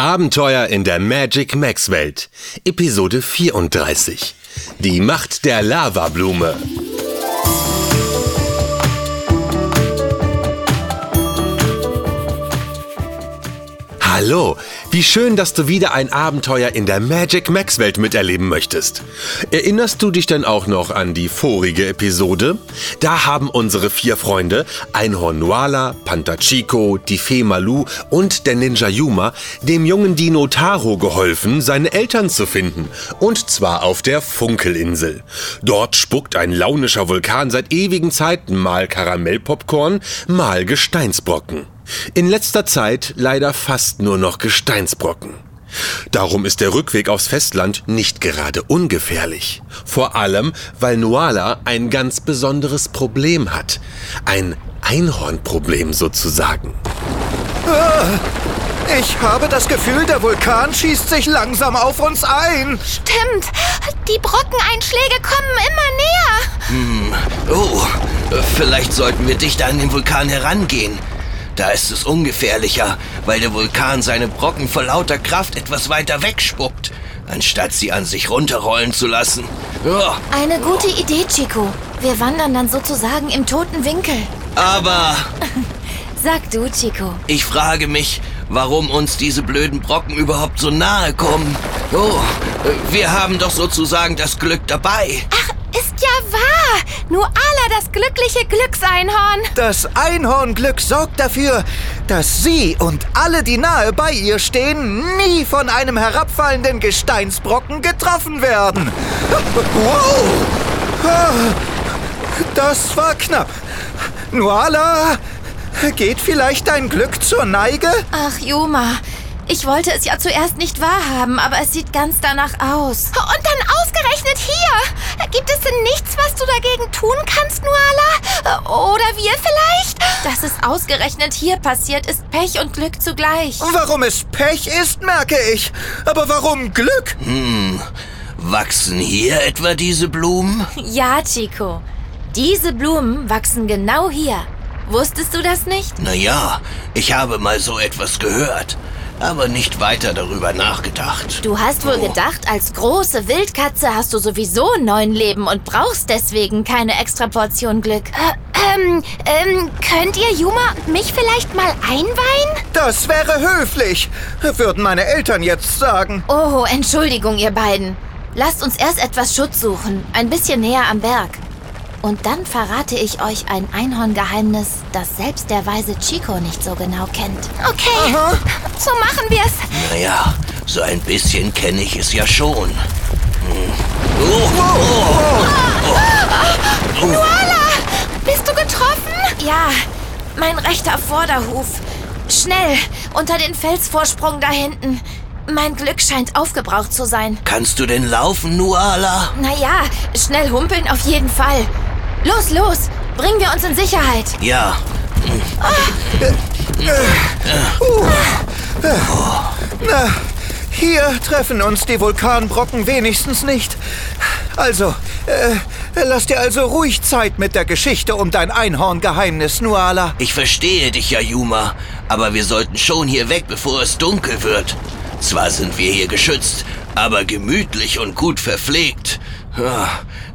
Abenteuer in der Magic Max Welt. Episode 34. Die Macht der Lavablume. Hallo, wie schön, dass du wieder ein Abenteuer in der Magic Max Welt miterleben möchtest. Erinnerst du dich denn auch noch an die vorige Episode? Da haben unsere vier Freunde, Einhorn Nuala, Panther Chico, die Fee Malu und der Ninja Yuma, dem jungen Dino Taro geholfen, seine Eltern zu finden. Und zwar auf der Funkelinsel. Dort spuckt ein launischer Vulkan seit ewigen Zeiten mal Karamellpopcorn, mal Gesteinsbrocken. In letzter Zeit leider fast nur noch Gesteinsbrocken. Darum ist der Rückweg aufs Festland nicht gerade ungefährlich. Vor allem, weil Nuala ein ganz besonderes Problem hat. Ein Einhornproblem sozusagen. Ich habe das Gefühl, der Vulkan schießt sich langsam auf uns ein. Stimmt. Die Brockeneinschläge kommen immer näher. Oh, vielleicht sollten wir dichter an den Vulkan herangehen. Da ist es ungefährlicher, weil der Vulkan seine Brocken vor lauter Kraft etwas weiter wegspuckt, anstatt sie an sich runterrollen zu lassen. Oh, Eine gute Idee, Chico. Wir wandern dann sozusagen im toten Winkel. aber Sag du, Chico. ich frage mich, warum uns diese blöden Brocken überhaupt so nahe kommen. Oh, wir haben doch sozusagen das Glück dabei. Ist ja wahr. Nuala, das glückliche Glückseinhorn. Das Einhornglück sorgt dafür, dass Sie und alle, die nahe bei ihr stehen, nie von einem herabfallenden Gesteinsbrocken getroffen werden. Wow! Das war knapp. Nuala, geht vielleicht dein Glück zur Neige? Ach, Yuma. Ich wollte es ja zuerst nicht wahrhaben, aber es sieht ganz danach aus. Und dann ausgerechnet hier. Gibt es denn nichts, was du dagegen tun kannst, Nuala? Oder wir vielleicht? Dass es ausgerechnet hier passiert, ist Pech und Glück zugleich. Warum es Pech ist, merke ich. Aber warum Glück? Wachsen hier etwa diese Blumen? Ja, Chico. Diese Blumen wachsen genau hier. Wusstest du das nicht? Naja, ich habe mal so etwas gehört, aber nicht weiter darüber nachgedacht. Du hast wohl gedacht, als große Wildkatze hast du sowieso neun Leben und brauchst deswegen keine extra Portion Glück. ähm, ähm, könnt ihr Juma und mich vielleicht mal einweihen? Das wäre höflich, würden meine Eltern jetzt sagen. Oh, Entschuldigung, ihr beiden. Lasst uns erst etwas Schutz suchen, ein bisschen näher am Berg. Und dann verrate ich euch ein Einhorngeheimnis, das selbst der weise Chico nicht so genau kennt. Okay, so machen wir's. Naja, so ein bisschen kenne ich es ja schon. Hm. Oh, Nuala, bist du getroffen? Ja, mein rechter Vorderhuf. Schnell, unter den Felsvorsprung da hinten. Mein Glück scheint aufgebraucht zu sein. kannst du denn laufen, Nuala? Naja, schnell humpeln auf jeden Fall. Los, los, bringen wir uns in Sicherheit. Ja, Na, hier treffen uns die Vulkanbrocken wenigstens nicht. Also, äh, lass dir also ruhig Zeit mit der Geschichte um dein Einhorngeheimnis, Nuala. ich verstehe dich ja, Yuma, aber wir sollten schon hier weg, bevor es dunkel wird. Zwar sind wir hier geschützt, aber gemütlich und gut verpflegt.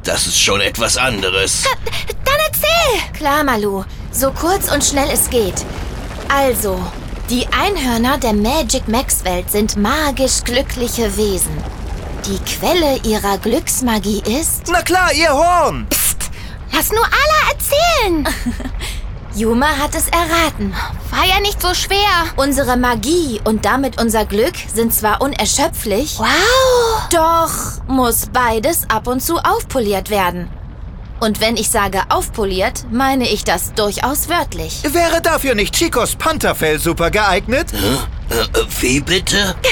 Das ist schon etwas anderes. Dann erzähl! Klar, Malu, so kurz und schnell es geht. Also, die Einhörner der Magic Max Welt sind magisch glückliche Wesen. Die Quelle ihrer Glücksmagie ist. Na klar, ihr Horn! Psst, lass nur Allah erzählen! Yuma hat es erraten. War ja nicht so schwer. Unsere Magie und damit unser Glück sind zwar unerschöpflich. Wow! Doch muss beides ab und zu aufpoliert werden. Und wenn ich sage aufpoliert, meine ich das durchaus wörtlich. Wäre dafür nicht Chicos Pantherfell super geeignet? Äh, äh, wie bitte?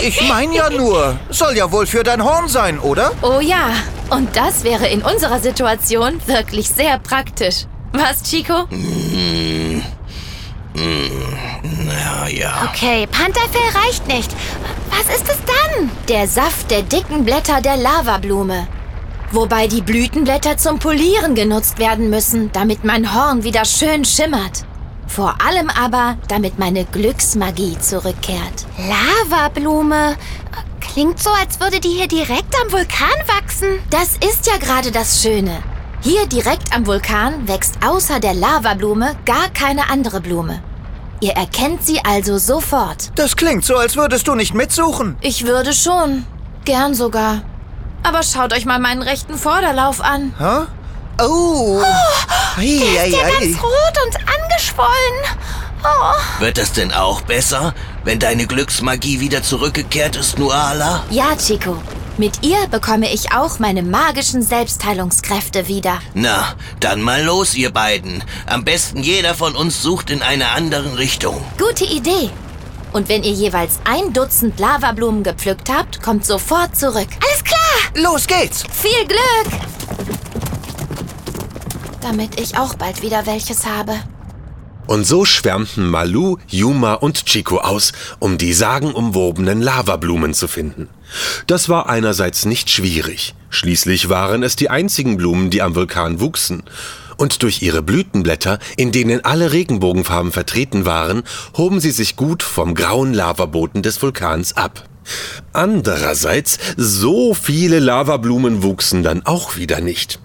Ich mein ja nur, soll ja wohl für dein Horn sein, oder? Oh ja, und das wäre in unserer Situation wirklich sehr praktisch. Was, Chico? Ja, ja. Okay, Pantherfell reicht nicht. Was ist es dann? Der Saft der dicken Blätter der Lavablume. Wobei die Blütenblätter zum Polieren genutzt werden müssen, damit mein Horn wieder schön schimmert. Vor allem aber, damit meine Glücksmagie zurückkehrt. Lavablume. Klingt so, als würde die hier direkt am Vulkan wachsen. Das ist ja gerade das Schöne. Hier direkt am Vulkan wächst außer der Lavablume gar keine andere Blume. Ihr erkennt sie also sofort. Das klingt so, als würdest du nicht mitsuchen. Ich würde schon. Gern sogar. Aber schaut euch mal meinen rechten Vorderlauf an. Hä? Oh. Ei, Der ei, ist ja ei. ganz rot und angeschwollen. Oh. Wird es denn auch besser, wenn deine Glücksmagie wieder zurückgekehrt ist, Nuala? Ja, Chico. Mit ihr bekomme ich auch meine magischen Selbstheilungskräfte wieder. Na, dann mal los, ihr beiden. Am besten jeder von uns sucht in einer anderen Richtung. Gute Idee. Und wenn ihr jeweils ein Dutzend Lavablumen gepflückt habt, kommt sofort zurück. Alles klar! Los geht's. Viel Glück! Damit ich auch bald wieder welches habe. Und so schwärmten Malu, Yuma und Chico aus, um die sagenumwobenen Lavablumen zu finden. Das war einerseits nicht schwierig. Schließlich waren es die einzigen Blumen, die am Vulkan wuchsen. Und durch ihre Blütenblätter, in denen alle Regenbogenfarben vertreten waren, hoben sie sich gut vom grauen Lavaboden des Vulkans ab. Andererseits, so viele Lavablumen wuchsen dann auch wieder nicht.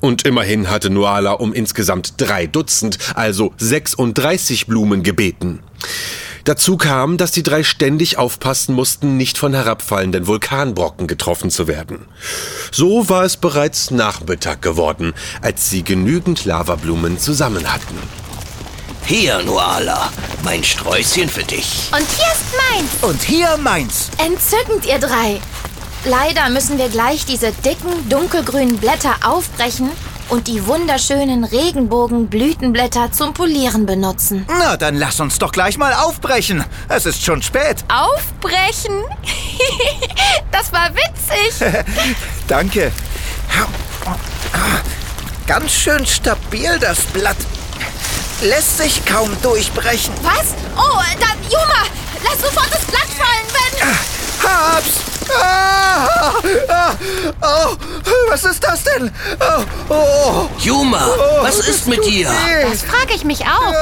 Und immerhin hatte Nuala um insgesamt drei Dutzend, also 36 Blumen gebeten. Dazu kam, dass die drei ständig aufpassen mussten, nicht von herabfallenden Vulkanbrocken getroffen zu werden. So war es bereits Nachmittag geworden, als sie genügend Lavablumen zusammen hatten. Hier, Nuala, mein Sträußchen für dich. Und hier ist meins. Und hier meins. Entzückend, ihr drei. Leider müssen wir gleich diese dicken, dunkelgrünen Blätter aufbrechen und die wunderschönen Regenbogenblütenblätter zum Polieren benutzen. Na, dann lass uns doch gleich mal aufbrechen. Es ist schon spät. Aufbrechen? das war witzig. Danke. Ganz schön stabil, das Blatt. Lässt sich kaum durchbrechen. Was? Oh, dann, Juma, lass sofort das Blatt fallen, wenn... Hab's! Ah, ah, oh, was ist das denn? Oh, oh, Juma, was ist mit dir? Das frage ich mich auch.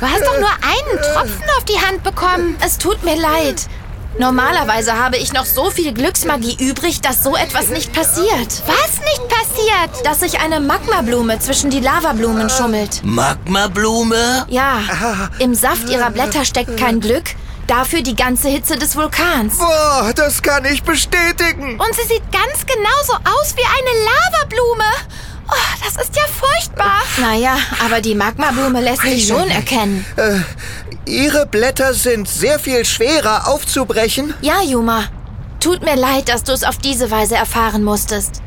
Du hast doch nur einen Tropfen auf die Hand bekommen. Es tut mir leid. Normalerweise habe ich noch so viel Glücksmagie übrig, dass so etwas nicht passiert. Was nicht passiert? Dass sich eine Magmablume zwischen die Lavablumen schummelt. Magmablume? Ja, im Saft ihrer Blätter steckt kein Glück, dafür die ganze Hitze des Vulkans. Boah, das kann ich bestätigen. Und sie sieht ganz genauso aus wie eine Lavablume. Oh, das ist ja furchtbar. Naja, aber die Magmablume lässt sich schon erkennen. Äh, Ihre Blätter sind sehr viel schwerer aufzubrechen. Ja, Juma. Tut mir leid, dass du es auf diese Weise erfahren musstest.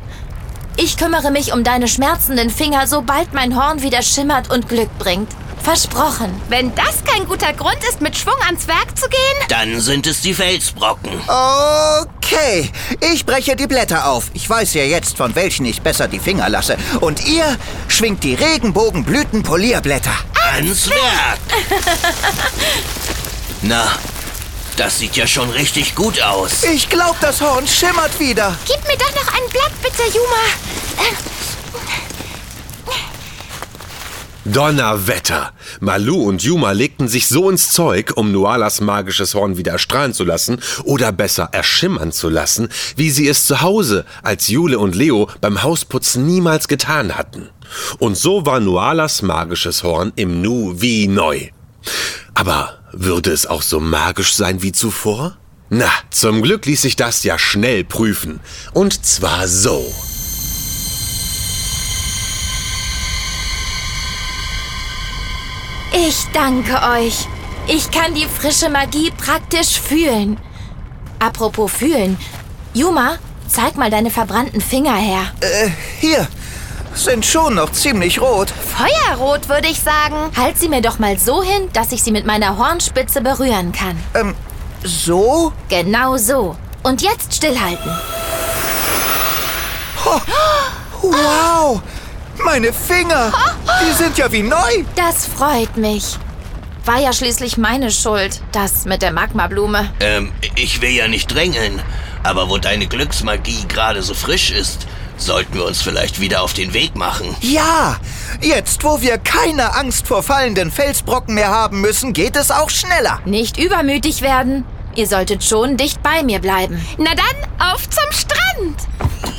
Ich kümmere mich um deine schmerzenden Finger, sobald mein Horn wieder schimmert und Glück bringt. Versprochen. Wenn das kein guter Grund ist, mit Schwung ans Werk zu gehen? Dann sind es die Felsbrocken. Okay, ich breche die Blätter auf. Ich weiß ja jetzt, von welchen ich besser die Finger lasse. Und ihr schwingt die Regenbogenblütenpolierblätter. Ans Werk! Na, das sieht ja schon richtig gut aus. Ich glaube, das Horn schimmert wieder. Gib mir doch noch ein Blatt, bitte, Juma. Donnerwetter! Malu und Yuma legten sich so ins Zeug, um Nualas magisches Horn wieder erstrahlen zu lassen oder besser erschimmern zu lassen, wie sie es zu Hause als Jule und Leo beim Hausputzen niemals getan hatten. Und so war Nualas magisches Horn im Nu wie neu. Aber würde es auch so magisch sein wie zuvor? Na, zum Glück ließ sich das ja schnell prüfen. Und zwar so. Ich danke euch. Ich kann die frische Magie praktisch fühlen. Apropos fühlen. Juma, zeig mal deine verbrannten Finger her. Äh, hier. Sind schon noch ziemlich rot. Feuerrot, würde ich sagen. Halt sie mir doch mal so hin, dass ich sie mit meiner Hornspitze berühren kann. Ähm, so? Genau so. Und jetzt stillhalten. Wow! Meine Finger! Die sind ja wie neu! Das freut mich. War ja schließlich meine Schuld, das mit der Magmablume. Ähm, ich will ja nicht drängeln, aber wo deine Glücksmagie gerade so frisch ist, Sollten wir uns vielleicht wieder auf den Weg machen? Ja, jetzt wo wir keine Angst vor fallenden Felsbrocken mehr haben müssen, geht es auch schneller. Nicht übermütig werden. Ihr solltet schon dicht bei mir bleiben. Na dann, auf zum Strand!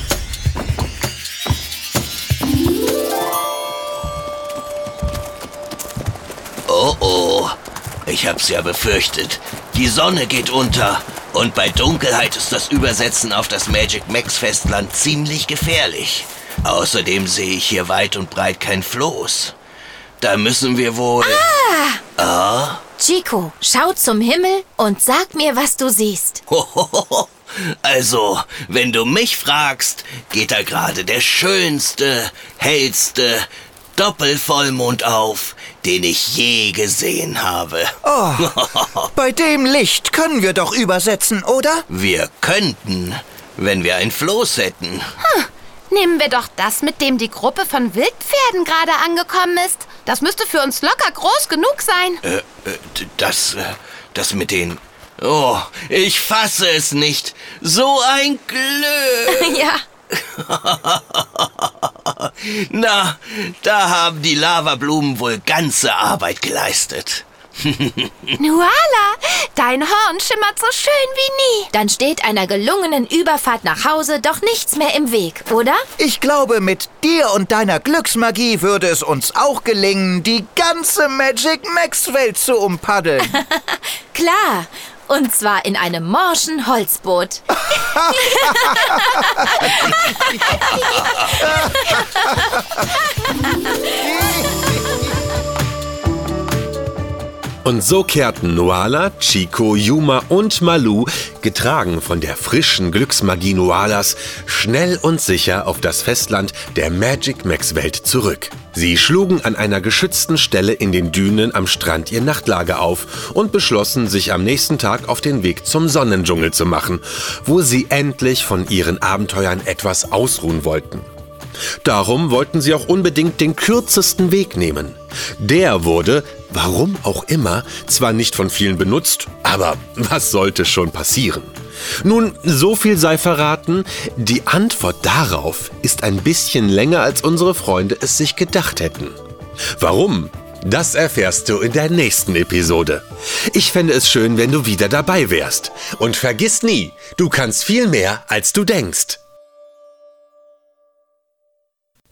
Ich hab's ja befürchtet. Die Sonne geht unter und bei Dunkelheit ist das Übersetzen auf das Magic Max Festland ziemlich gefährlich. Außerdem sehe ich hier weit und breit kein Floß. Da müssen wir wohl... Ah! Ah? Chico, schau zum Himmel und sag mir, was du siehst. Hohoho. Also, wenn du mich fragst, geht da gerade der schönste, hellste Doppelvollmond auf, den ich je gesehen habe. Oh, bei dem Licht können wir doch übersetzen, oder? Wir könnten, wenn wir ein Floß hätten. Nehmen wir doch das, mit dem die Gruppe von Wildpferden gerade angekommen ist. Das müsste für uns locker groß genug sein. Äh, äh, das, äh, das mit den... Oh, ich fasse es nicht. So ein Glück. ja. Na, da haben die Lavablumen wohl ganze Arbeit geleistet. Nuala, dein Horn schimmert so schön wie nie. Dann steht einer gelungenen Überfahrt nach Hause doch nichts mehr im Weg, oder? Ich glaube, mit dir und deiner Glücksmagie würde es uns auch gelingen, die ganze Magic Max Welt zu umpaddeln. Klar. Und zwar in einem morschen Holzboot. Und so kehrten Noala, Chico, Yuma und Malu, getragen von der frischen Glücksmagie Noalas, schnell und sicher auf das Festland der Magic Max Welt zurück. Sie schlugen an einer geschützten Stelle in den Dünen am Strand ihr Nachtlager auf und beschlossen, sich am nächsten Tag auf den Weg zum Sonnendschungel zu machen, wo sie endlich von ihren Abenteuern etwas ausruhen wollten. Darum wollten sie auch unbedingt den kürzesten Weg nehmen. Der wurde, warum auch immer, zwar nicht von vielen benutzt, aber was sollte schon passieren? Nun, so viel sei verraten, die Antwort darauf ist ein bisschen länger, als unsere Freunde es sich gedacht hätten. Warum? Das erfährst du in der nächsten Episode. Ich fände es schön, wenn du wieder dabei wärst. Und vergiss nie, du kannst viel mehr, als du denkst.